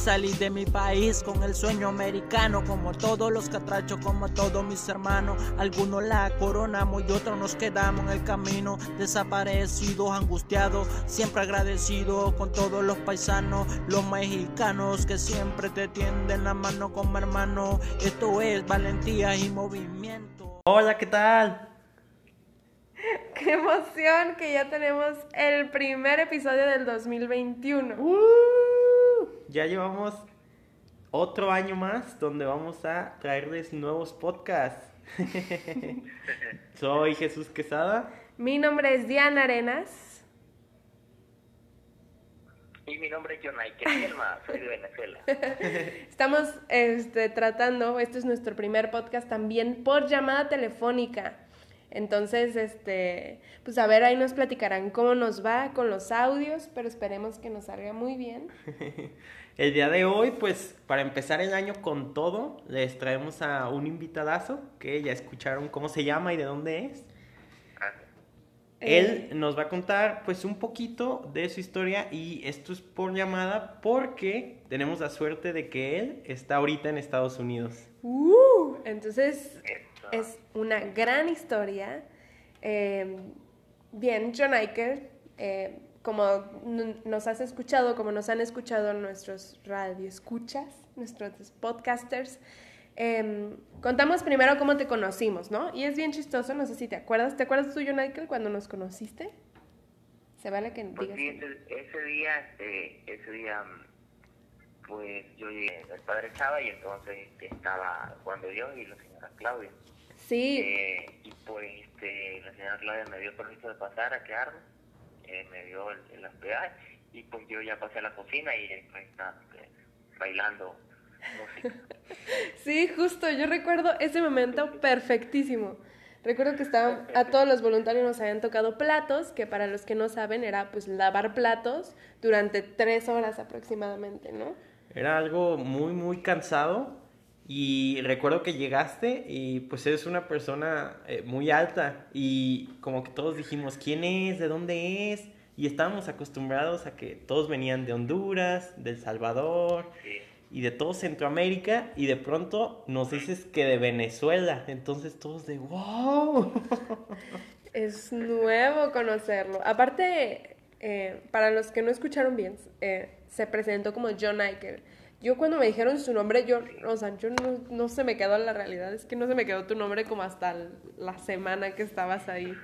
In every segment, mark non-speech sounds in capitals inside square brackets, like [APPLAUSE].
Salí de mi país con el sueño americano, como todos los catrachos, como todos mis hermanos. Algunos la coronamos y otros nos quedamos en el camino, desaparecidos, angustiados, siempre agradecidos con todos los paisanos, los mexicanos que siempre te tienden la mano como hermano. Esto es valentía y movimiento. Hola, ¿qué tal? [LAUGHS] Qué emoción que ya tenemos el primer episodio del 2021. Ya llevamos otro año más donde vamos a traerles nuevos podcasts. [LAUGHS] Soy Jesús Quesada. Mi nombre es Diana Arenas. Y mi nombre es Jonay Elma, soy de Venezuela. [LAUGHS] Estamos este, tratando, este es nuestro primer podcast también por llamada telefónica. Entonces, este, pues a ver, ahí nos platicarán cómo nos va con los audios, pero esperemos que nos salga muy bien. [LAUGHS] El día de hoy, pues para empezar el año con todo, les traemos a un invitadazo que ya escucharon cómo se llama y de dónde es. Él Eh, nos va a contar pues un poquito de su historia y esto es por llamada porque tenemos la suerte de que él está ahorita en Estados Unidos. uh, entonces, es una gran historia. Eh, bien, John Iker, eh, como nos has escuchado, como nos han escuchado nuestros radioescuchas, nuestros podcasters, eh, contamos primero cómo te conocimos, ¿no? Y es bien chistoso, no sé si te acuerdas. ¿Te acuerdas tú, Iker, cuando nos conociste? Se vale que Pues digas. sí, ese, ese día, este, ese día, mm, pues yo llegué al padre Chava y entonces este, estaba Juan de Dios y la señora Claudia. Sí, Eh, y pues este, la señora Claudia me dio permiso de pasar a quedarme, eh, me dio el, el hospedaje y pues yo ya pasé a la cocina y pues, estaba eh, bailando música. [LAUGHS] Sí, justo, yo recuerdo ese momento perfectísimo. Recuerdo que estaban, a todos los voluntarios nos habían tocado platos, que para los que no saben era pues lavar platos durante tres horas aproximadamente, ¿no? Era algo muy, muy cansado y recuerdo que llegaste y pues eres una persona eh, muy alta y como que todos dijimos, ¿quién es? ¿De dónde es? Y estábamos acostumbrados a que todos venían de Honduras, de El Salvador y de todo Centroamérica y de pronto nos dices que de Venezuela. Entonces todos de, wow. [LAUGHS] Es nuevo conocerlo. Aparte, eh, para los que no escucharon bien, eh, se presentó como John Iker. Yo cuando me dijeron su nombre, yo, o sea, yo no, no se me quedó la realidad, es que no se me quedó tu nombre como hasta la semana que estabas ahí.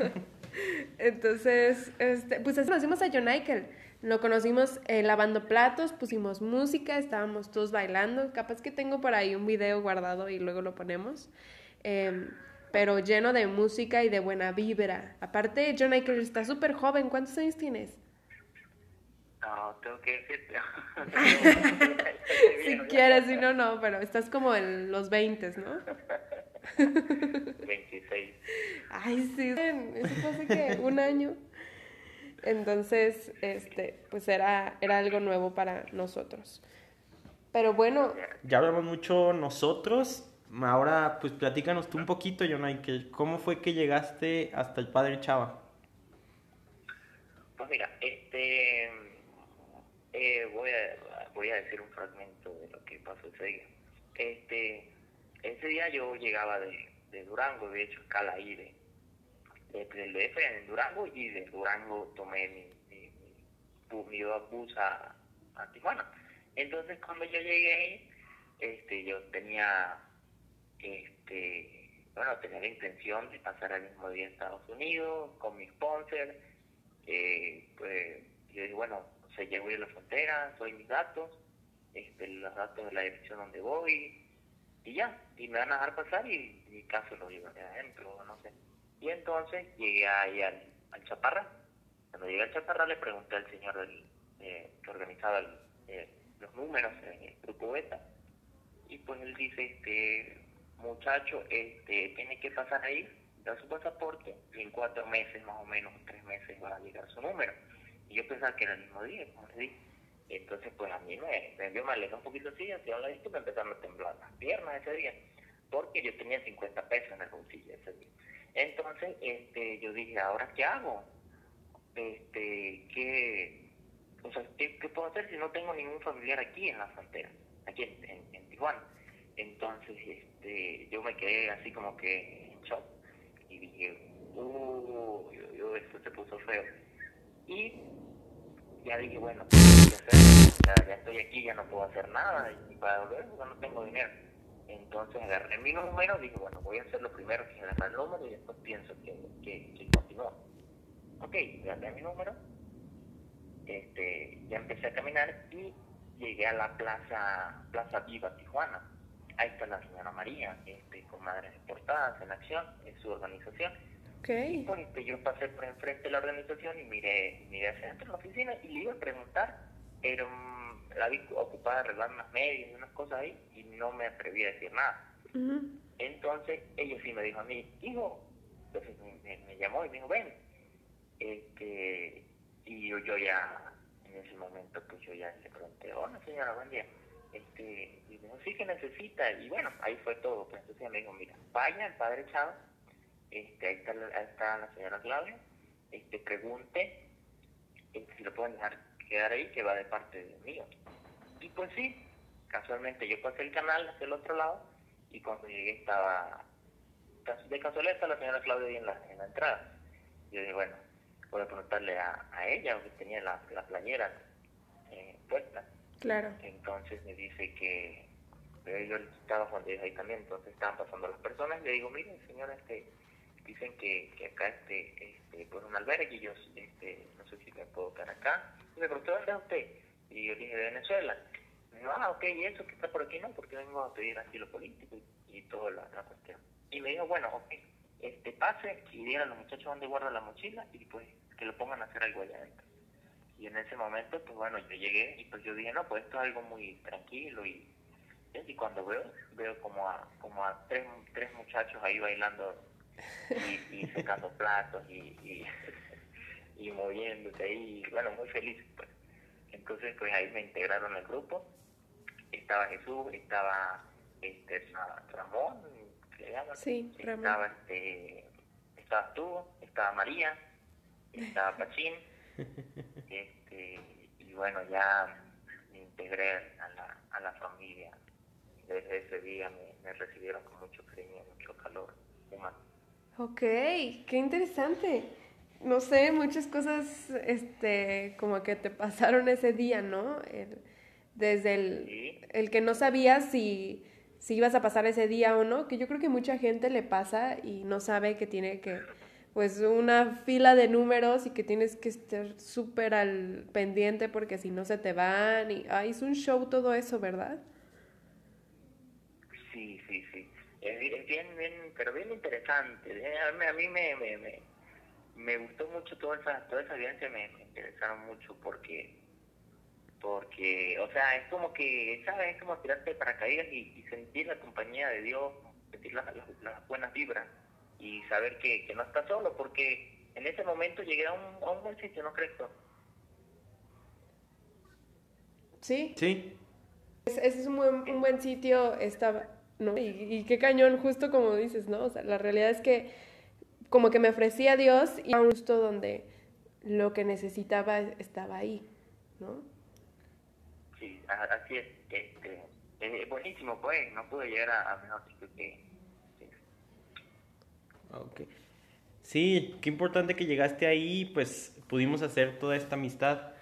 [LAUGHS] Entonces, este, pues así conocimos a John Iker. Lo conocimos eh, lavando platos, pusimos música, estábamos todos bailando. Capaz que tengo por ahí un video guardado y luego lo ponemos. Em, pero lleno de música y de buena vibra. Aparte, John Iker está súper joven. ¿Cuántos años tienes? No, tengo que decirte. [LAUGHS] [LAUGHS] Si quieres, si no, no, pero estás como en los 20, ¿no? 26. Ay, sí, eso fue hace que un año. Entonces, este, pues era, era algo nuevo para nosotros. Pero bueno, Ya hablamos mucho nosotros. Ahora, pues platícanos tú un poquito, Jonay, que ¿cómo fue que llegaste hasta el Padre Chava? Pues mira, este, eh, voy, a, voy a decir un fragmento de lo que pasó ese día. Este, ese día yo llegaba de, de Durango, de hecho escala ahí de, de- del DF en Durango y de Durango tomé mi, mi, mi, mi bus a, a Tijuana. Entonces cuando yo llegué este, yo tenía, este, bueno, tenía la intención de pasar el mismo día a Estados Unidos con mi sponsor. Eh, pues yo dije, bueno, o sea, ya voy a la frontera, soy mis datos, este, los datos de la dirección donde voy, y ya, y me van a dejar pasar y mi caso lo llevaré adentro, no sé. Y entonces llegué ahí al, al Chaparra. Cuando llegué al Chaparra le pregunté al señor del, eh, que organizaba eh, los números en el grupo beta, y pues él dice, este, muchacho, este, tiene que pasar ahí, da su pasaporte, y en cuatro meses, más o menos, tres meses va a llegar su número. Yo pensaba que era el mismo día, como les dije. Entonces, pues a mí me, me, yo me alejé un poquito así, así a la vista, y me empezaron a temblar las piernas ese día, porque yo tenía 50 pesos en el bolsillo ese día. Entonces, este, yo dije, ¿ahora qué hago? Este, ¿qué, o sea, ¿qué, ¿qué, puedo hacer si no tengo ningún familiar aquí en la frontera, aquí en, Tijuana? Entonces, este, yo me quedé así como que en shock y dije, uh, yo, esto se puso feo. Y ya dije, bueno, ya, ya, estoy aquí, ya no puedo hacer nada y para volver porque no tengo dinero. Entonces agarré mi número, dije, bueno, voy a hacer lo primero que agarrar el número y después pienso que, que, que continúo. Ok, agarré mi número, este, ya empecé a caminar y llegué a la plaza, Plaza Viva Tijuana. Ahí está la señora María, este, con Madres Deportadas en Acción, es su organización. Okay. Y pues, yo pasé por enfrente de la organización y miré, miré hacia adentro de la oficina y le iba a preguntar, pero la vi ocupada arreglando unas medias y unas cosas ahí y no me atreví a decir nada. Entonces ella sí me dijo a mí, hijo, entonces me, llamó y me dijo, ven, este, y yo, yo ya, en ese momento, pues yo ya le pregunté, hola señora, buen día. Este, y me dijo, sí que necesita, y bueno, ahí fue todo. Pues entonces me dijo, mira, vaya al padre Chávez, este, ahí, está, ahí está la señora Claudia, este, pregunte este, si lo pueden dejar quedar ahí, que va de parte de mío. Y pues sí, casualmente yo pasé el canal hacia el otro lado, y cuando llegué estaba, de casualidad está la señora Claudia ahí en la, en la entrada. Yo dije, bueno, puedo preguntarle a, a ella, que tenía la, la playera eh, puesta. Claro. Entonces me dice que yo estaba cuando ahí también, entonces estaban pasando las personas, le digo, miren señora, este, dicen que, que acá este, este, pues un albergue y yo este, no sé si me puedo quedar acá. Y me preguntó, ¿dónde es usted? Y yo dije, de Venezuela. Me dijo, ah, ok, ¿y eso que está por aquí? No, porque vengo a pedir asilo político y, y toda la, la, cuestión. Y me dijo, bueno, ok, este, pase y diga a los muchachos dónde guarda la mochila y pues que lo pongan a hacer algo allá adentro. Y en ese momento, pues bueno, yo llegué y pues yo dije, no, pues esto es algo muy tranquilo y, y cuando veo, veo como a, como a tres, tres muchachos ahí bailando y, y secando platos y, y, [LAUGHS] y, moviéndose ahí, bueno, muy feliz pues. Entonces, pues ahí me integraron al grupo. Estaba Jesús, estaba este, Ramón, ¿qué? Sí, Ramón. Estaba, este, estaba tú, estaba María, [LAUGHS] estaba Pachín, este, y bueno, ya me integré a la, a la familia. Desde ese día me, me recibieron con mucho cariño, mucho calor humano. Ok, qué interesante. No sé, muchas cosas este, como que te [LAUGHS] pasaron ese día, ¿no? El, desde el, ¿Sí? el que no sabías si, si ibas a pasar ese día o no, que yo creo que mucha gente le pasa y no sabe que tiene que pues una fila de números y que tienes que estar súper al pendiente porque si no se te van y ah, es un show todo eso, ¿verdad? Sí, sí, sí. Es bien, bien, bien pero bien interesante. A mí, a mí me, me, me, me, gustó mucho toda esa, toda esa vivencia, me, me interesaron mucho porque, porque, o sea, es como que, ¿sabes? Es como tirarte de paracaídas y, y sentir la compañía de Dios, sentir las, las, las buenas vibras y saber que, que no estás solo, porque en ese momento llegué a un, a un buen sitio, ¿no crees tú? Sí, Sí, es- ese es un buen, un buen sitio, estaba, ¿no? Y, y qué cañón, justo como dices, ¿no? O sea, la realidad es que como que me ofrecía a Dios y a un justo donde lo que necesitaba estaba ahí, ¿no? Sí, así es. Este, es buenísimo, pues, no pude llegar a, a mejor sitio que... que- ok. Sí, qué importante que llegaste ahí, pues pudimos hacer toda esta amistad.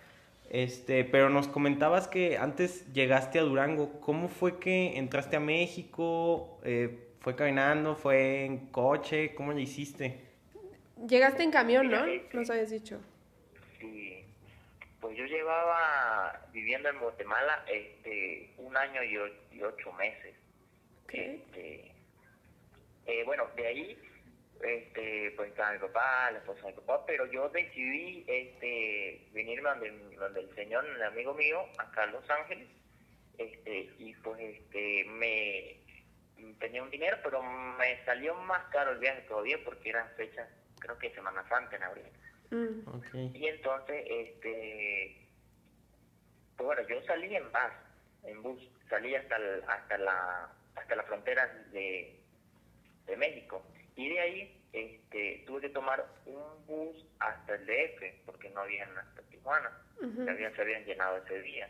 Este, pero nos comentabas que antes llegaste a Durango. ¿Cómo fue que entraste a México? Eh, ¿Fue caminando? ¿Fue en coche? ¿Cómo lo hiciste? Llegaste en camión, ¿no? Nos habías dicho. Sí, pues yo llevaba viviendo en Guatemala este, un año y, ocho meses. Ok. Este, eh, bueno, de ahí este, pues estaba mi papá, la esposa de mi papá, pero yo decidí este, venirme donde, donde el señor, el amigo mío, acá a Los Ángeles, este, y pues este, me tenía un dinero, pero me salió más caro el viaje todavía porque eran fechas, creo que Semana Santa en abril. Mm. Y entonces, este, pues bueno, yo salí en bus, en bus, salí hasta el- hasta la hasta la frontera de, de México y de ahí este, tuve que tomar un bus hasta el DF, porque no había hasta Tijuana, se, habían, se habían llenado ese día.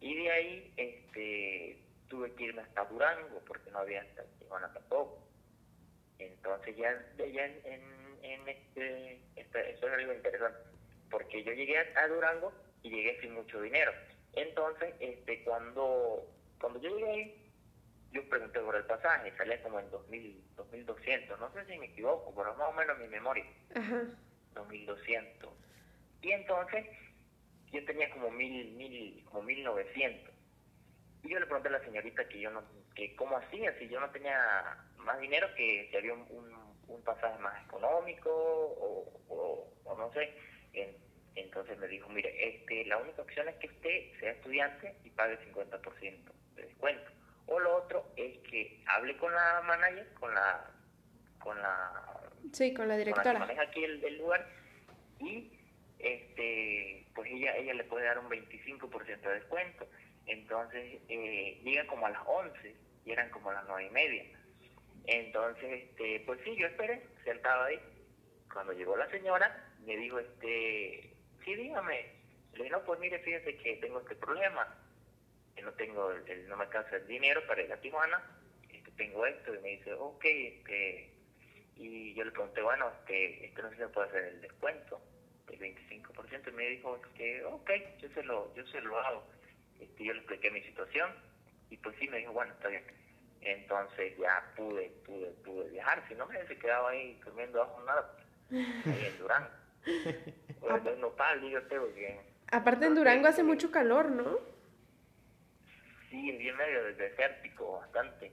Y de ahí este, tuve que irme hasta Durango, porque no había hasta Tijuana tampoco. Entonces ya, ya en, en, en este, este- eso es algo interesante, porque yo llegué a, a Durango y llegué sin mucho dinero. Entonces, este, cuando, cuando yo llegué ahí, yo pregunté por el pasaje, salía como en 2000, 2200, no sé si me equivoco, pero más o menos mi memoria, Ajá. 2200. Y entonces, yo tenía como mil, mil, como 1900. Y yo le pregunté a la señorita que yo no, que cómo hacía, si yo no tenía más dinero, que si había un, un, un pasaje más económico o, o, o no sé. En- entonces me dijo, mire, este, la única opción es que usted sea estudiante y pague el 50% de descuento. O lo otro es que hable con la manager, con la, con la Sí, con la con la que directora. maneja aquí el, el lugar y este pues ella ella le puede dar un 25% de descuento. Entonces eh, llega como a las 11 y eran como las nueve y media. Entonces este pues sí yo esperé sentado ahí. Cuando llegó la señora me dijo este sí dígame le dije no pues mire fíjese que tengo este problema que no tengo el, el- no me alcanza el dinero para ir a Tijuana este, tengo esto y me dice ok este y yo le pregunté, bueno, este, este no se le puede hacer el descuento del 25%. Y me dijo, que ok, yo se lo, yo se lo hago. Este, yo le expliqué mi situación y pues sí, me dijo, bueno, está bien. Entonces ya pude, pude, pude viajar. Si no me hubiese quedado ahí comiendo ajo nada, ahí en Durango. Bueno, en Nopal, digo usted, porque Aparte en Durango hace mucho calor, ¿no? Sí, en bien medio desértico, bastante.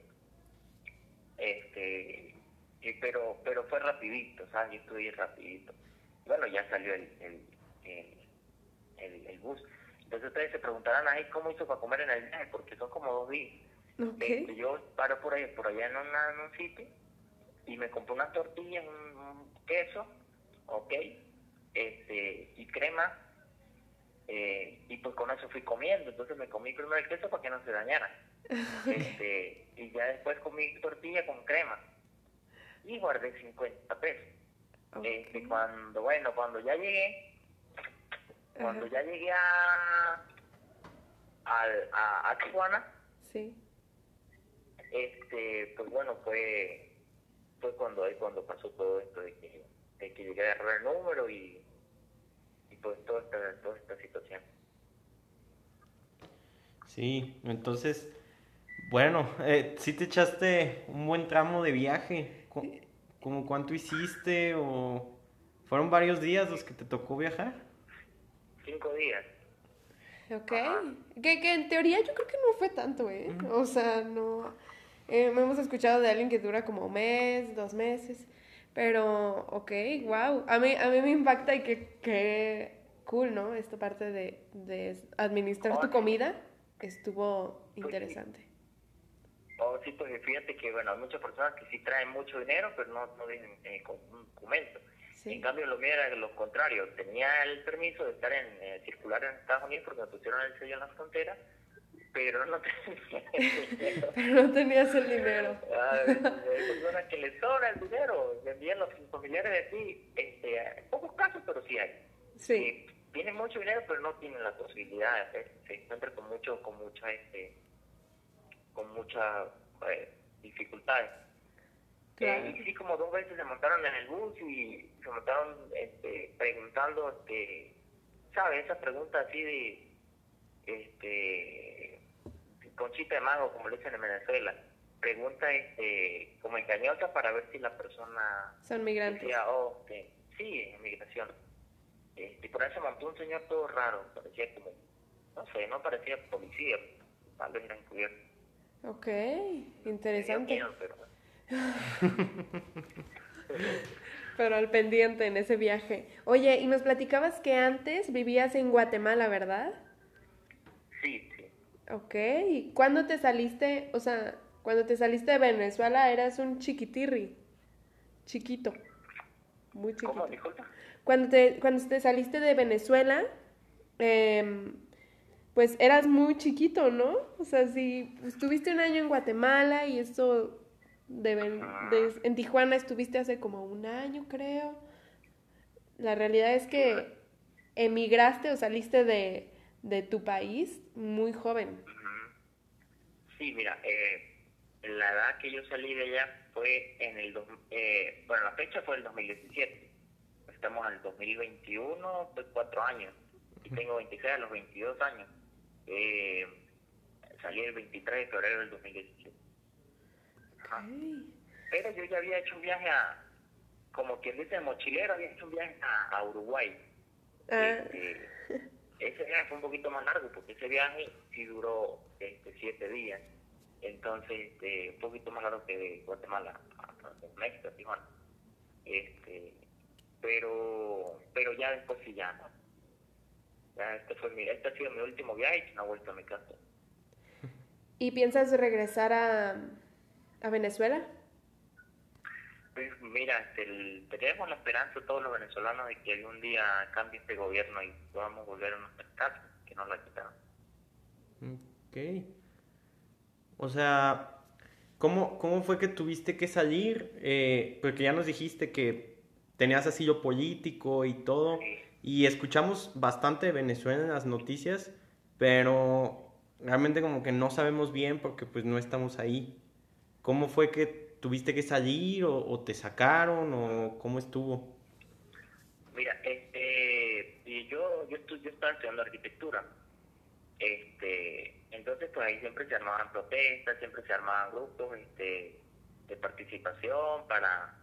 Este, y pero, pero fue rapidito, ¿sabes? Yo estuve rapidito. Bueno, ya salió el, el, el, el, el bus. Entonces ustedes se preguntarán ahí cómo hizo para comer en el viaje, porque son como dos días. Ok. Este, yo paro por ahí, por allá en, una- en un sitio y me compré unas tortillas, un, un queso, ok, este, y crema, eh, y pues con eso fui comiendo. Entonces me comí primero el queso para que no se dañara. [LAUGHS] Este, y ya después comí tortilla con crema y guardé 50 pesos. Ok. Este, cuando, bueno, cuando ya llegué, cuando Ajá. ya llegué a, a, a Tijuana, Sí. este pues bueno fue fue cuando ahí cuando pasó todo esto de que, de que llegué a agarrar el número y, y pues toda esta, toda esta situación Sí, entonces, bueno, eh, sí te echaste un buen tramo de viaje. ¿Como cuánto hiciste o fueron varios días los que te tocó viajar? cinco días Ok. Que, que en teoría yo creo que no fue tanto, ¿eh? O sea, no. eh, hemos escuchado de alguien que dura como un mes, dos meses. Pero, ok, wow. A mí, a mí me impacta y que, que cool, ¿no? Esta parte de, de administrar tu Oh, sí. comida estuvo interesante. oh sí pues fíjate que bueno hay muchas personas que sí traen mucho dinero pero no no tienen eh, un documento Sí. en cambio lo mío era lo contrario tenía el permiso de estar en eh, circular en Estados Unidos porque me pusieron el sello en la frontera pero no [LAUGHS] tenía el dinero. Pero no tenías el dinero. Ah, Hay personas que les sobra el dinero, envían los familiares de ti, este, en pocos casos, pero sí hay. Sí. Que tienen mucho dinero, pero no tienen la posibilidad de hacer, se encuentran con mucho, con mucha, este, con muchas eh, dificultades. Claro. Eh, y sí, como dos veces se montaron en el bus y se montaron este, preguntando, este, ¿sabes? Esa pregunta así de, este, conchita de mango, como le dicen en Venezuela. Pregunta este, como engañosa para ver si la persona Son migrantes. decía, oh, que sí, en migración. Este, por ahí se montó un señor todo raro, parecía como, no sé, no parecía policía, tal vez era encubierto. Ok, interesante. miedo, pero [LAUGHS] Pero al pendiente en ese viaje. Oye, y nos platicabas que antes vivías en Guatemala, ¿verdad? sí, sí. Ok, ¿y cuándo te saliste? O sea, cuando te saliste de Venezuela eras un chiquitirri. Chiquito. Muy chiquito. ¿Cómo? Disculpa. Cuando te, cuando te saliste de Venezuela, em, pues eras muy chiquito, ¿no? O sea, si estuviste un año en Guatemala y esto De, de, en Tijuana estuviste hace como un año, creo. La realidad es que emigraste o saliste de, de tu país muy joven. Sí, mira, eh, la edad que yo salí de allá fue en el... Eh, bueno, la fecha fue el 2017. Estamos el 2021, pues cuatro años. Y tengo 26 a los 22 años. Eh, salí el 23 de febrero del 2017. Pero yo ya había hecho un viaje a, como quien dice, mochilero, había hecho un viaje a, Uruguay. Ah. Este, ese viaje fue un poquito más largo porque ese viaje sí duró este, siete días. Entonces, este, un poquito más largo que de Guatemala a, México, Tijuana. Este, pero, pero ya después sí ya no. Ya este fue mi, este ha sido mi último viaje y no he vuelto a mi casa. ¿Y piensas regresar a, a Venezuela? Pues mira, tenemos la esperanza todos los venezolanos de que algún día cambie este gobierno y podamos volver a nuestra casa, que nos la quitaron. Ok. O sea, ¿cómo, cómo fue que tuviste que salir? Eh, porque ya nos dijiste que tenías asilo político y todo. Y escuchamos bastante de Venezuela en las noticias, pero realmente como que no sabemos bien porque pues no estamos ahí. ¿Cómo fue que ¿Tuviste que salir o, te sacaron o cómo estuvo? Mira, este, yo, yo, yo estaba estudiando arquitectura. Este, entonces pues ahí siempre se armaban protestas, siempre se armaban grupos este, de participación para,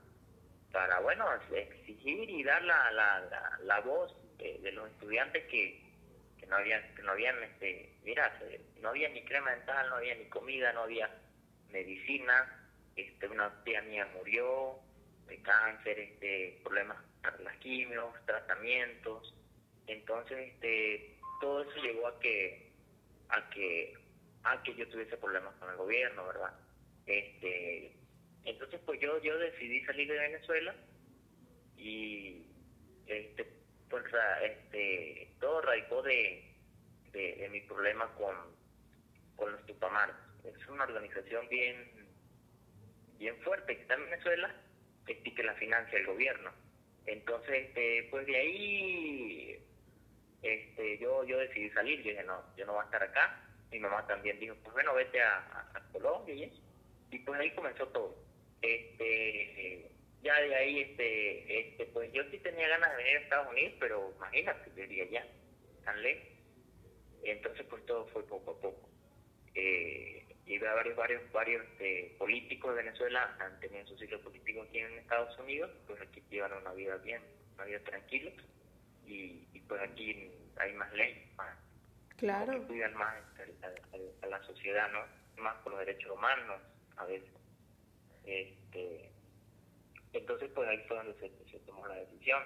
para bueno, exigir y dar la, la, la, voz de, los estudiantes que, que no habían, que no habían, este, mira, no había ni crema dental, no había ni comida, no había medicina, este, una tía mía murió de cáncer, este, problemas para las quimios, tratamientos. Entonces, este, todo eso llegó a que, a que, a que yo tuviese problemas con el gobierno, ¿verdad? Este, entonces, pues yo, yo decidí salir de Venezuela y, este, pues, este, todo radicó de, de, mi problema con, con los Tupamaros. Es una organización bien bien fuerte que está en Venezuela y que la financia el gobierno. Entonces, este, pues de ahí este, yo, yo decidí salir, yo dije, no, yo no voy a estar acá. Mi mamá también dijo, pues bueno, vete a, Colombia. Y pues ahí comenzó todo. Este, ya de ahí, este, este, pues yo sí tenía ganas de venir a Estados Unidos, pero imagínate, diría ya, tan lejos. Entonces, pues todo fue poco a poco. Eh, y varios, varios, varios este, políticos de Venezuela han tenido su ciclo político aquí en Estados Unidos, pues aquí llevan una vida bien, una vida tranquila, y, pues aquí hay más ley, más, claro. cuidan más a, la sociedad, ¿no? Más por los derechos humanos, a veces. Este, entonces, pues ahí fue donde se, tomó la decisión.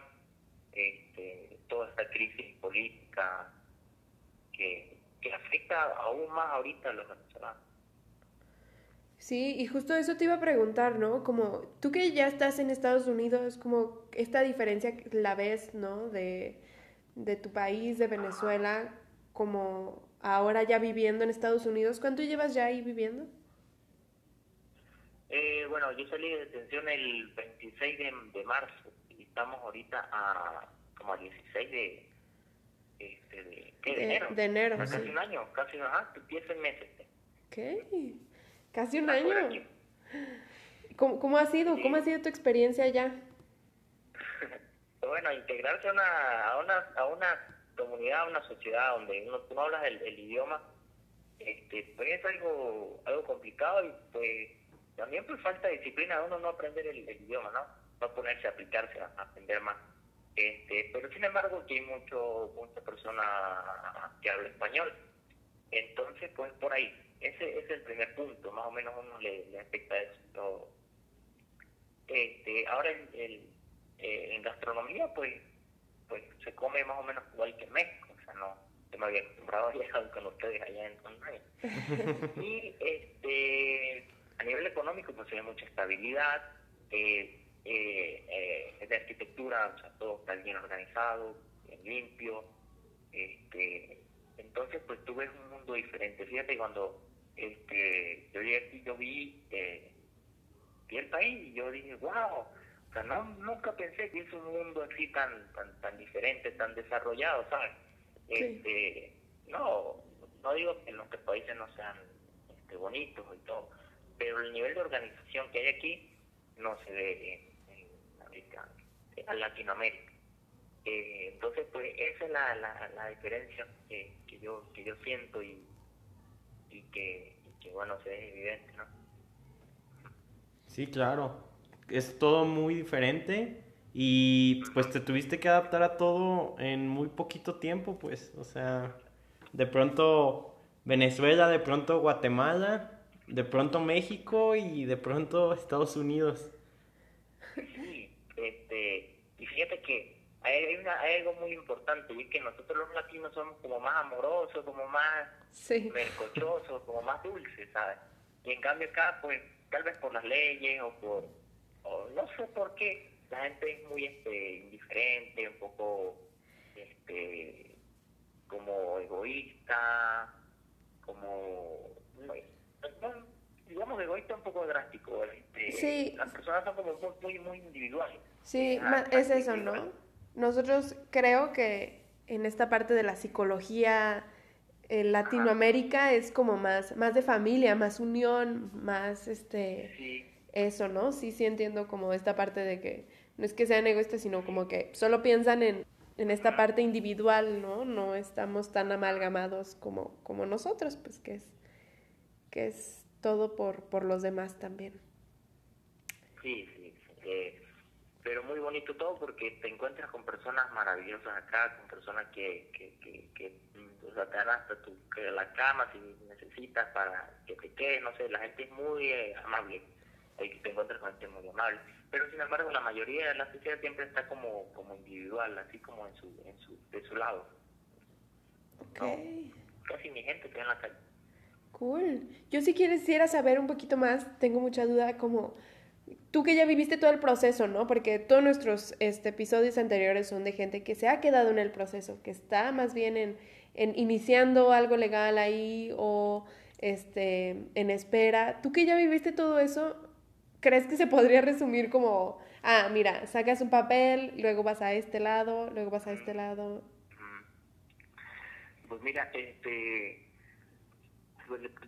Este, toda esta crisis política que, que afecta aún más ahorita a los venezolanos. Sí, y justo eso te iba a preguntar, ¿no? Como tú que ya estás en Estados Unidos, como esta diferencia la ves, ¿no? De, tu país, de Venezuela, como ahora ya viviendo en Estados Unidos. ¿Cuánto llevas ya ahí viviendo? Eh, bueno, yo salí de detención el 26 de, marzo y estamos ahorita a como a 16 de, este, de, ¿qué? de, enero. De enero, Casi un año, casi, ajá, 10 meses. ¿Qué? Casi un año. ¿Cómo, ¿Cómo, ha sido? ¿Cómo ha sido tu experiencia allá? [LAUGHS] bueno, integrarse a una, a una, a una comunidad, a una sociedad donde uno, tú no hablas el, idioma, este, pues es algo, algo complicado y pues también pues falta disciplina uno no aprender el, idioma, ¿no? No ponerse a aplicarse, a, aprender más. Este, pero sin embargo aquí hay mucho, mucha persona que habla español. Entonces, pues por ahí, ese, es el primer punto, más o menos uno le, le afecta eso. Este, ahora el, eh, en gastronomía, pues, pues se come más o menos igual que en México, o sea, no, yo me había acostumbrado a viajar [LAUGHS] con ustedes allá en Sonrey. y este, a nivel económico, pues hay mucha estabilidad, eh, eh, eh, de arquitectura, o sea, todo está bien organizado, bien limpio, este, entonces pues tú ves un mundo diferente. Fíjate cuando este, yo llegué aquí, yo vi, eh, vi el país y yo dije, wow, o sea, no, nunca pensé que es un mundo así tan, tan, tan diferente, tan desarrollado, ¿sabes? Este, no, no digo que nuestros países no sean este, bonitos y todo, pero el nivel de organización que hay aquí no se ve en, en, Latinoamérica. Eh, entonces, pues esa es la, la, la diferencia que, que, yo que yo siento y, y, que, que, bueno, se ve evidente, ¿no? Sí, claro. Es todo muy diferente y pues te tuviste que adaptar a todo en muy poquito tiempo, pues, o sea, de pronto Venezuela, de pronto Guatemala, de pronto México y de pronto Estados Unidos. Sí, este, y fíjate que hay, una, hay algo muy importante, y que nosotros los latinos somos como más amorosos, como más sí. como más dulces, ¿sabes? Y en cambio acá, pues, tal vez por las leyes o por, o no sé por qué, la gente es muy este, indiferente, un poco este, como egoísta, como, digamos, egoísta un poco drástico. Este, sí. Las personas son como muy, muy individuales. Sí, es eso, ¿no? Nosotros creo que en esta parte de la psicología en Latinoamérica es como más, más de familia, más unión, más este eso, ¿no? Sí, sí entiendo como esta parte de que no es que sean egoístas, sino como que solo piensan en, en esta parte individual, ¿no? No estamos tan amalgamados como, como nosotros, pues que es, que es todo por, por los demás también. Sí, sí, eh, pero muy bonito todo porque te encuentras con personas maravillosas acá, con personas que, que, que, que o sea, te dan hasta tu, que la cama si necesitas para que te quedes, no sé, la gente es muy eh, amable, ahí te encuentras con gente muy amable pero sin embargo la mayoría de la sociedad siempre está como, como individual, así como en su, en su, de su lado. Okay. casi mi gente está en la calle. Cool. Yo si quisiera saber un poquito más, tengo mucha duda como tú que ya viviste todo el proceso, ¿no? Porque todos nuestros este, episodios anteriores son de gente que se ha quedado en el proceso, que está más bien en, en iniciando algo legal ahí o este, en espera. Tú que ya viviste todo eso, ¿crees que se podría resumir como, ah, mira, sacas un papel, luego vas a este lado, luego vas a este lado? Pues mira, este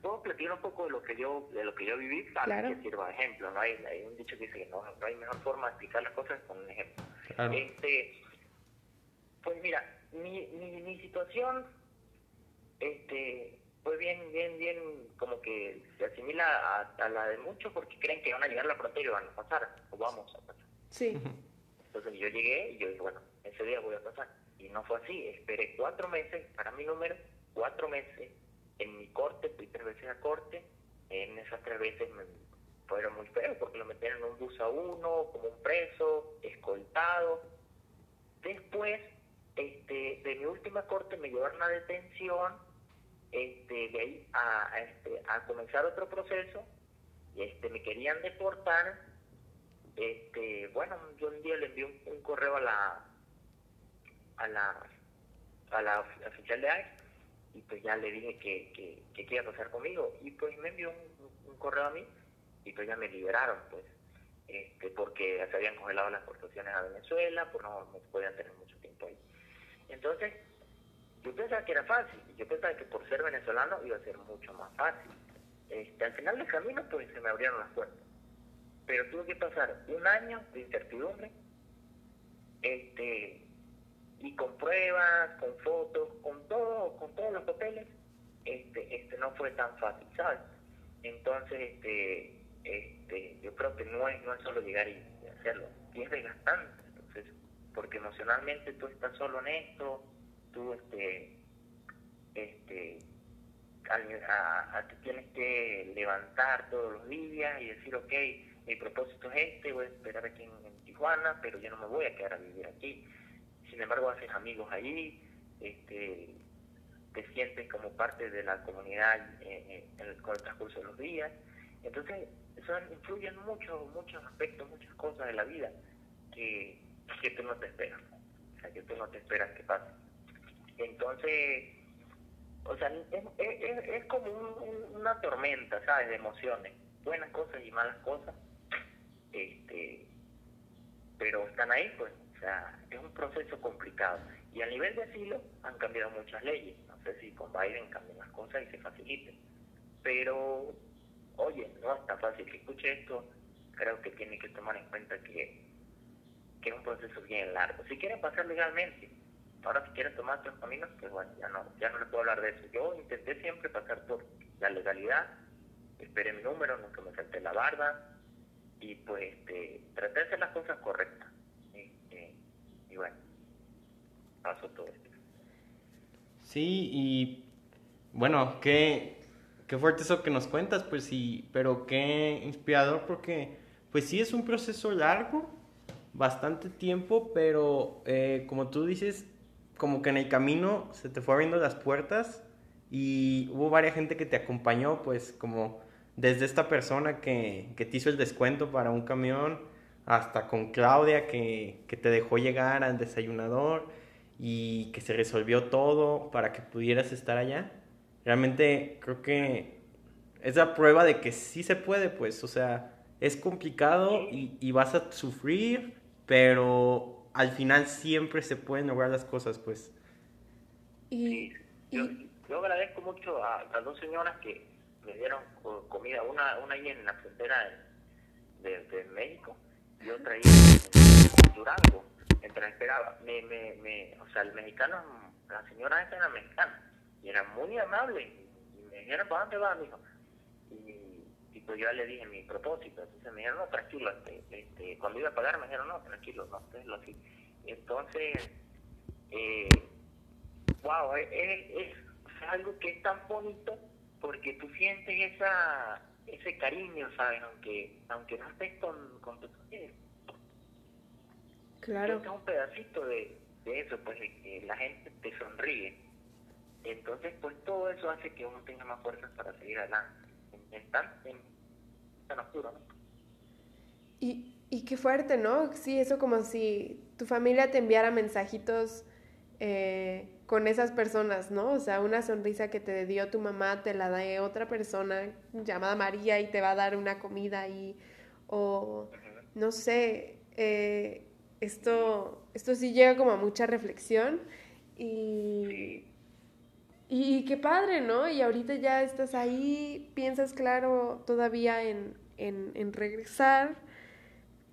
puedo platicar un poco de lo que yo de lo que yo viví para que sirva de ejemplo no hay, hay, un dicho que dice que no, no, hay mejor forma de explicar las cosas con un ejemplo este pues mira mi, mi, mi situación este fue bien, bien, bien, como que se asimila a, la de muchos porque creen que van a llegar a la frontera y van a pasar, o vamos a pasar. Sí. Entonces yo llegué y yo dije, bueno, ese día voy a pasar. Y no fue así, esperé cuatro meses para mi número, cuatro meses en mi corte, fui tres veces a corte, en esas tres veces me fueron muy feos porque lo metieron en un bus a uno, como un preso, escoltado. Después, este, de mi última corte me llevaron a detención este, de ahí a, este, a comenzar otro proceso, este, me querían deportar, este, bueno, yo un día le envié un, correo a la, a la, a la oficial de ICE y pues ya le dije que, que, que qué iba a pasar conmigo y pues me envió un, correo a mí y pues ya me liberaron pues este porque se habían congelado las exportaciones a Venezuela pues no, no podían tener mucho tiempo ahí entonces yo pensaba que era fácil, yo pensaba que por ser venezolano iba a ser mucho más fácil. Este, al final del camino pues se me abrieron las puertas. Pero tuve que pasar un año de incertidumbre, este, y con pruebas, con fotos, con todo, con todos los papeles, este, este no fue tan fácil, ¿sabes? Entonces, este, este, yo creo que no es, no es solo llegar y hacerlo, y es desgastante, entonces, porque emocionalmente tú estás solo en esto, tú este, este, a, te tienes que levantar todos los días y decir, ok, mi propósito es este, voy a esperar aquí en, Tijuana, pero yo no me voy a quedar a vivir aquí. Sin embargo, haces amigos allí, este, te sientes como parte de la comunidad eh, eh, en con el transcurso de los días. Entonces, eso influye en muchos, muchos aspectos, muchas cosas de la vida que, que tú no te esperas. O sea, que tú no te esperas que pase. Entonces, o sea, es, es, como una tormenta, ¿sabes? De emociones, buenas cosas y malas cosas. este, pero están ahí, pues, sea, es un proceso complicado. Y a nivel de asilo han cambiado muchas leyes, no sé si con Biden cambian las cosas y se faciliten, pero, oye, no es tan fácil que escuche esto, creo que tiene que tomar en cuenta que, que es un proceso bien largo. Si quieren pasar legalmente, ahora si quieren tomar otros caminos, pues bueno, ya no, ya no les puedo hablar de eso. Yo intenté siempre pasar por la legalidad, esperé mi número, nunca me salté la barda y pues este, traté de hacer las cosas correctas. Bueno, pasó todo esto. Sí, y bueno, qué, qué fuerte eso que nos cuentas, pues sí, pero qué inspirador porque pues sí es un proceso largo, bastante tiempo, pero eh, como tú dices, como que en el camino se te fue abriendo las puertas y hubo varias gente que te acompañó, pues como desde esta persona que, que te hizo el descuento para un camión, hasta con Claudia que, que te dejó llegar al desayunador y que se resolvió todo para que pudieras estar allá. Realmente creo que es la prueba de que sí se puede, pues, o sea, es complicado y, y vas a sufrir, pero al final siempre se pueden lograr las cosas, pues. Y, Sí, yo, y- yo agradezco mucho a las dos señoras que me dieron co- comida, una, una ahí en la frontera de, de México y otra ahí en Durango, mientras esperaba. Me, me, me, o sea, el mexicano, la señora esta era mexicana y era muy amable y me dijeron, ¿para dónde vas, mijo? Y, y pues yo le dije mi propósito, entonces me dijeron, no, tranquilo, este, este, cuando iba a pagar me dijeron, no, tranquilo, no, lo así. Entonces, eh, wow, es, es- es algo que es tan bonito porque tú sientes esa ese cariño, ¿sabes? Aunque aunque no estés con, con tu familia. claro. Sientes un pedacito de, de eso, pues de que la gente te sonríe. Entonces, pues todo eso hace que uno tenga más fuerzas para seguir adelante. En, en tan, en tan oscuro, ¿no? Y, y qué fuerte, ¿no? Sí, eso como si tu familia te enviara mensajitos eh, con esas personas, ¿no? O sea, una sonrisa que te dio tu mamá te la da otra persona llamada María y te va a dar una comida y, o, no sé, eh, esto, esto sí llega como a mucha reflexión y, y qué padre, ¿no? Y ahorita ya estás ahí, piensas claro todavía en, en, en regresar.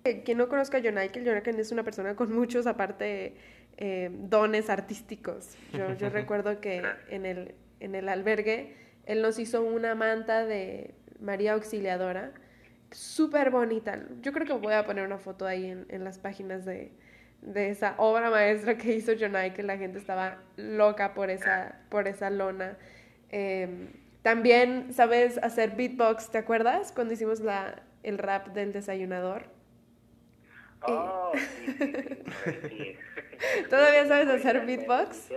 Eh, Quien no conozca a Jonaikel, Jonaikel es una persona con muchos, aparte, eh, dones artísticos. Yo, yo [LAUGHS] recuerdo que en el, en el albergue él nos hizo una manta de María Auxiliadora, súper bonita. Yo creo que voy a poner una foto ahí en, en las páginas de, de esa obra maestra que hizo Jonai, que la gente estaba loca por esa, por esa lona. Eh, también sabes hacer beatbox, ¿te acuerdas? Cuando hicimos la, el rap del desayunador. Oh, sí, sí, sí, [LAUGHS] sí. ¿Todavía sabes hacer beatbox?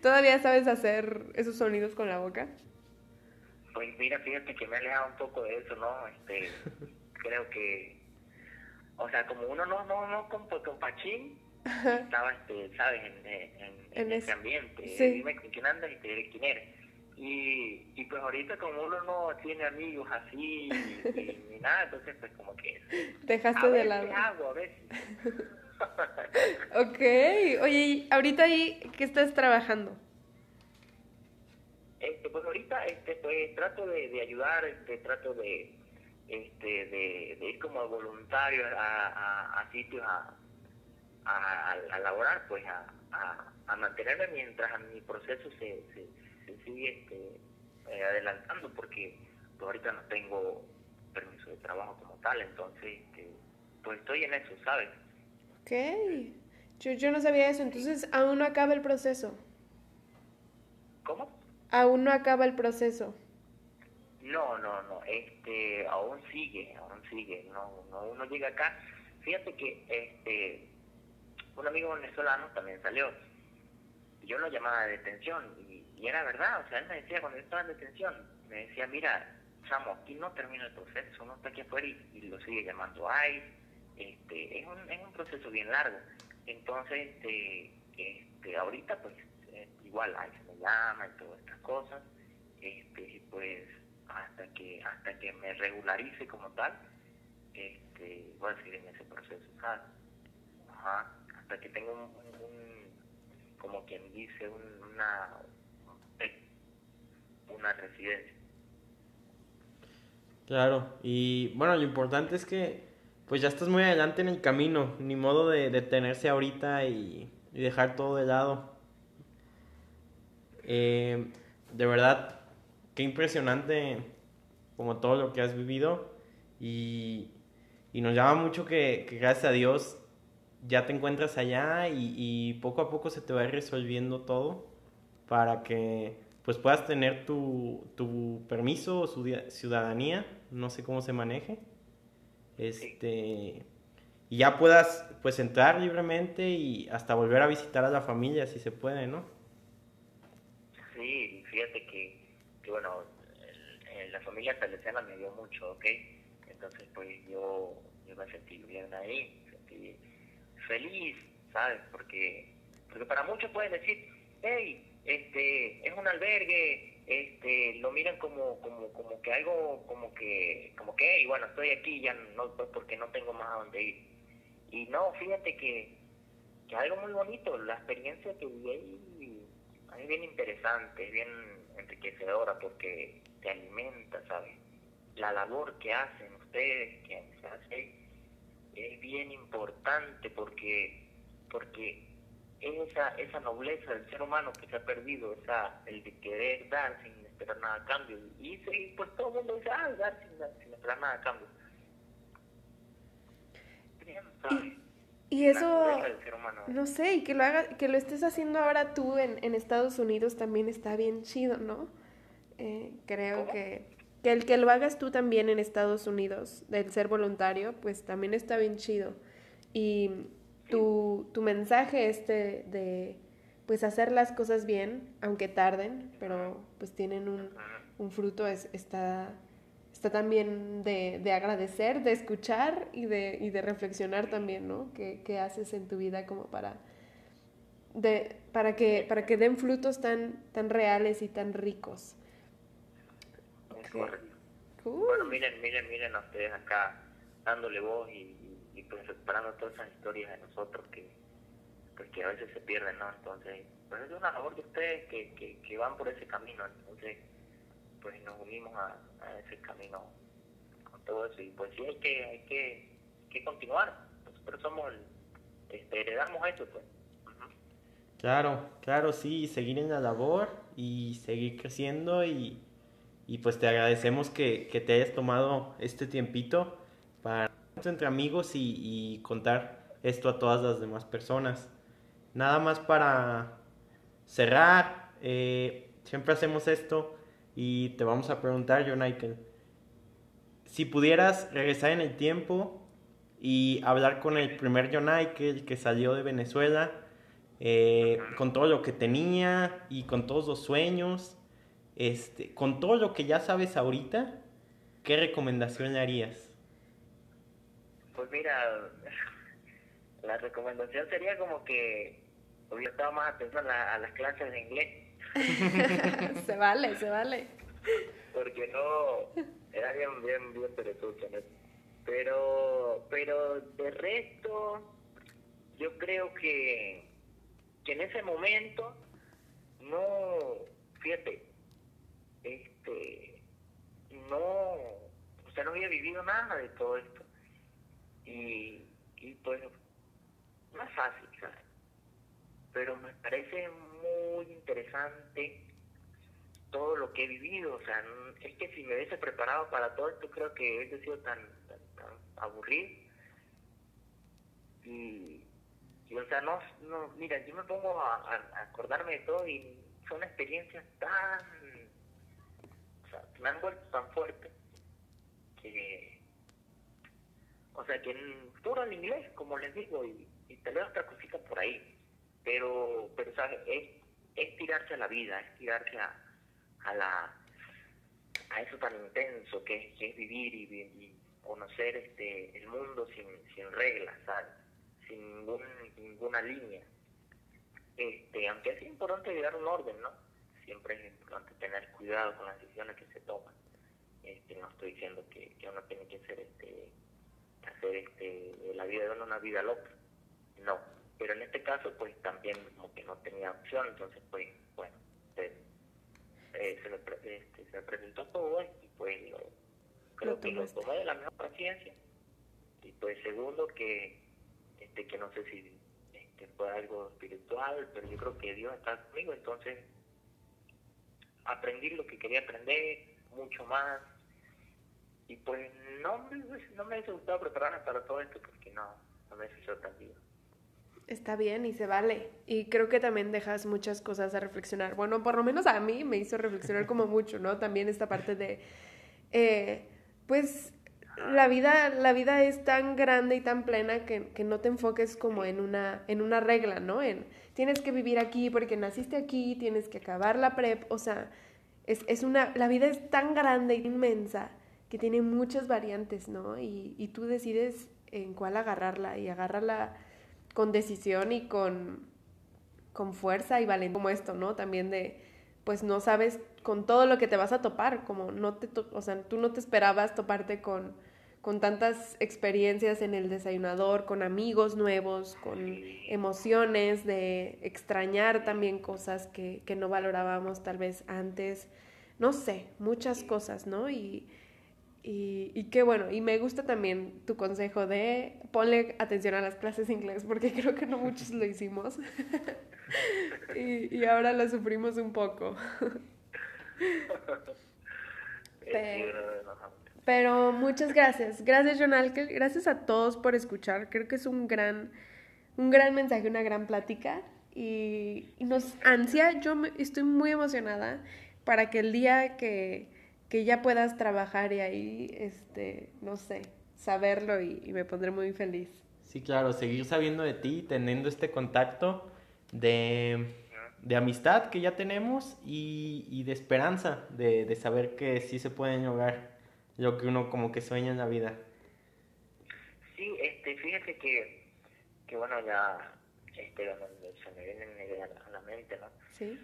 ¿Todavía sabes hacer esos sonidos con la boca? Pues mira, fíjate que me he alejado un poco de eso, ¿no? Este, creo que, o sea, como uno no, no, no con, con Pachín, estaba, este, ¿sabes? En, en, en En ese ambiente. Dime con quién andas y te diré quién eres. Y, y pues ahorita como uno no tiene amigos así y, ni nada, entonces pues como que Dejaste a de veces lado. hago, a veces. [LAUGHS] Ok, oye, y ahorita ahí, ¿qué estás trabajando? Este, pues ahorita este, pues, trato de, de ayudar, este, trato de, este, de, de ir como voluntario a, a, a sitios a, a, a laborar, pues a, a, a mantenerme mientras mi proceso se, se, se sigue este, eh, adelantando, porque pues, ahorita no tengo permiso de trabajo como tal, entonces este, pues estoy en eso, ¿sabes? Ok, yo, yo no sabía eso, entonces aún no acaba el proceso. ¿Cómo? Aún no acaba el proceso. No, no, no, este, aún sigue, aún sigue, no, no, uno llega acá, fíjate que, este, un amigo venezolano también salió, yo lo llamaba de detención, y, y era verdad, o sea, él me decía cuando yo estaba en detención, me decía, mira, Samo, aquí no termina el proceso, uno está aquí afuera y, lo sigue llamando ICE, este, es un, es un proceso bien largo, entonces, este, este, ahorita pues, eh, igual ICE me llama y todas estas cosas, este, pues hasta que hasta que me regularice como tal este, voy a seguir en ese proceso, ¿sabes? Ajá, hasta que tenga un, un- como quien dice, un- una, una residencia. Claro, y bueno, lo importante es que pues ya estás muy adelante en el camino, ni modo de detenerse ahorita y, y dejar todo de lado. Eh, de verdad, qué impresionante como todo lo que has vivido y, y nos llama mucho que, que gracias a Dios ya te encuentras allá y, poco a poco se te va resolviendo todo para que pues puedas tener tu, tu permiso o su ciudadanía, no sé cómo se maneje, este, y ya puedas pues entrar libremente y hasta volver a visitar a la familia si se puede, ¿no? Sí, fíjate que, bueno, el- la familia salesiana me dio mucho, ¿ok? Entonces, pues yo, yo me sentí bien ahí, sentí feliz, ¿sabes? Porque, porque para muchos pueden decir, hey, este, es un albergue, este, lo miran como, como, como que algo, como que, como que, hey, bueno, estoy aquí ya no, pues porque no tengo más a dónde ir. Y no, fíjate que, que algo muy bonito, la experiencia que viví ahí es bien interesante, es bien enriquecedora porque te alimenta, ¿sabes? La labor que hacen ustedes, que se hace es bien importante porque porque es esa, esa nobleza del ser humano que se ha perdido, esa, el de querer dar sin esperar nada a cambio. Y, pues todo el mundo dice, ah, dar sin, sin esperar nada a cambio. Y eso, no sé, y que lo haga, que lo estés haciendo ahora tú en, en Estados Unidos también está bien chido, ¿no? Eh, creo ¿Cómo? que, que el que lo hagas tú también en Estados Unidos, del ser voluntario, pues también está bien chido. Y tu, tu mensaje este de, pues hacer las cosas bien, aunque tarden, pero pues tienen un, un fruto, es, está, está también de, de agradecer, de escuchar y de, y de reflexionar también, ¿no? ¿Qué, qué haces en tu vida como para, de, para, que, para que den frutos tan, tan reales y tan ricos? Correcto. Cool. Bueno, miren, miren, miren a ustedes acá dándole voz y, y, pues recuperando todas esas historias de nosotros que pues que a veces se pierden, ¿no? Entonces, pues es una labor de ustedes que, que, que van por ese camino, entonces pues nos unimos a, a ese camino con todo eso y pues sí hay que hay que, que continuar, nosotros somos el, este, heredamos eso pues. Claro, claro, sí, seguir en la labor y seguir creciendo y, y pues te agradecemos que, que te hayas tomado este tiempito para entre amigos y, contar esto a todas las demás personas. Nada más para cerrar, eh, siempre hacemos esto y te vamos a preguntar, John Michael, si pudieras regresar en el tiempo y hablar con el primer John Michael que salió de Venezuela, eh, con todo lo que tenía y con todos los sueños, este, con todo lo que ya sabes ahorita, ¿qué recomendación le harías? Mira, la recomendación sería como que hubiera estado más atento a, la- a las clases de inglés, [LAUGHS] se vale, se vale. porque no, era bien, bien, bien perezoso eso. Pero, pero de resto, yo creo que, que en ese momento, no, fíjate, este, no, o sea, no había vivido nada de todo esto. Y, y pues, es fácil, ¿sabes? Pero me parece muy interesante todo lo que he vivido. O sea, es que si me hubiese preparado para todo esto, creo que hubiese sido tan, tan, tan aburrido. Y, y, o sea, no, no, mira, yo me pongo a- a acordarme de todo y son experiencias tan, o sea, me han vuelto tan fuerte que, o sea, que en puro en inglés, como les digo, y, y tal vez otra cosita por ahí, pero, pero ¿sabes? Es, es tirarse a la vida, es tirarse a, a la a eso tan intenso que es, que es vivir y, y conocer este el mundo sin, sin reglas, ¿sabes? Sin ningún, ninguna línea. Este, aunque es importante llevar un orden, ¿no? Siempre es importante tener cuidado con las decisiones que se toman. Este, no estoy diciendo que, que uno tiene que ser este hacer este, la vida de uno una vida loca. No. Pero en este caso, pues también como que no tenía opción, entonces, pues, bueno, se, eh, se, me, este, se me presentó todo y pues lo, creo que lo tomé de la mejor paciencia. Y pues segundo, que, este, que no sé si este, fue algo espiritual, pero yo creo que Dios está conmigo, entonces aprendí lo que quería aprender, mucho más. Y pues no, no me hubiese gustado prepararme para todo esto porque no, no me hizo tan. Está bien y se vale. Y creo que también dejas muchas cosas a reflexionar. Bueno, por lo menos a mí me hizo reflexionar como mucho, ¿no? También esta parte de, eh, pues, la vida, la vida es tan grande y tan plena que, que, no te enfoques como en una, en una regla, ¿no? En tienes que vivir aquí porque naciste aquí, tienes que acabar la prep, o sea, es, es una, la vida es tan grande e inmensa que tiene muchas variantes, ¿no? Y, y tú decides en cuál agarrarla y agarrarla con decisión y con, con fuerza y valentía, como esto, ¿no? También de, pues no sabes con todo lo que te vas a topar, como no te, o sea, tú no te esperabas toparte con, con tantas experiencias en el desayunador, con amigos nuevos, con emociones, de extrañar también cosas que, que no valorábamos tal vez antes, no sé, muchas cosas, ¿no? Y, y, y, qué bueno, y me gusta también tu consejo de ponle atención a las clases de inglés, porque [LAUGHS] creo que no muchos lo hicimos. [LAUGHS] y, y, ahora lo sufrimos un poco. [LAUGHS] pero, pero, muchas gracias. Gracias, John Alkel. Gracias a todos por escuchar. Creo que es un gran, un gran mensaje, una gran plática. Y, y nos ansia, yo me, estoy muy emocionada para que el día que que ya puedas trabajar y ahí, este, no sé, saberlo y, y, me pondré muy feliz. Sí, claro, seguir sabiendo de ti, teniendo este contacto de, de amistad que ya tenemos y, y de esperanza, de, de, saber que sí se pueden lograr lo que uno como que sueña en la vida. Sí, este, fíjate que, que bueno, ya este, se me viene a la mente, ¿no? Sí.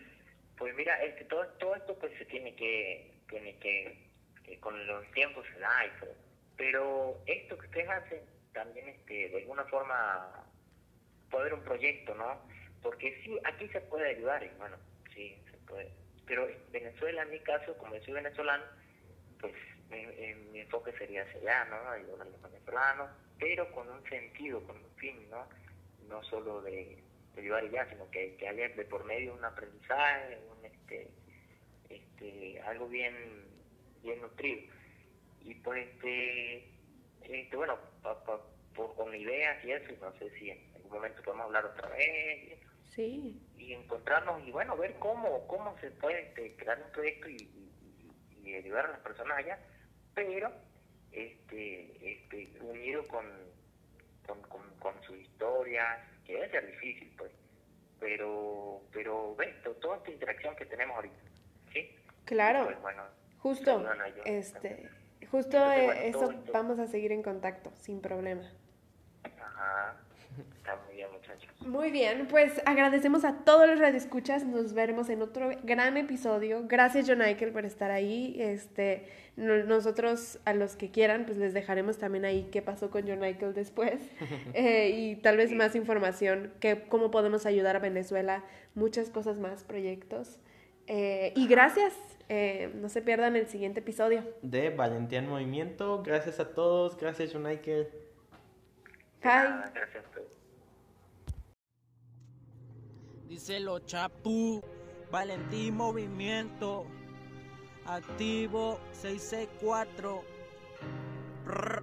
Pues mira, este, todo, todo esto pues se tiene que tiene que, que con los tiempos se da y todo. Pero esto que ustedes hacen también este, de alguna forma puede haber un proyecto, ¿no? Porque sí, aquí se puede ayudar y bueno, sí, se puede. Pero en Venezuela, en mi caso, como yo soy venezolano, pues mi, mi enfoque sería hacia allá, ¿no? Ayudar a los venezolanos, pero con un sentido, con un fin, ¿no? No solo de, de ayudar y ya, sino que, que haya de por medio un aprendizaje, un este este, algo bien, bien nutrido. Y pues, este, este bueno, pa, pa, por, con ideas y eso, no sé si en algún momento podemos hablar otra vez. Sí. Y encontrarnos y bueno, ver cómo, cómo se puede este, crear un proyecto y, y, y, ayudar a las personas allá, pero este, este, unido con, con, con, con su historia, que debe ser difícil, pues. Pero, pero, ves, toda esta interacción que tenemos ahorita ¿sí? Claro. Pues, bueno, justo, este, justo eso vamos a seguir en contacto, sin problema. Ajá. Está muy bien, muchachos. Muy bien, pues agradecemos a todos los radioescuchas. Nos veremos en otro gran episodio. Gracias, John Michael, por estar ahí. Este, nosotros, a los que quieran, pues les dejaremos también ahí qué pasó con John Michael después. [LAUGHS] eh, y tal vez más información, que, cómo podemos ayudar a Venezuela, muchas cosas más, proyectos. Eh, y gracias. Eh, no se pierdan el siguiente episodio. De Valentía en Movimiento. Gracias a todos. Gracias, United. Bye. Ah, gracias pues. a todos. Chapu. Valentín Movimiento. Activo 664. Brr.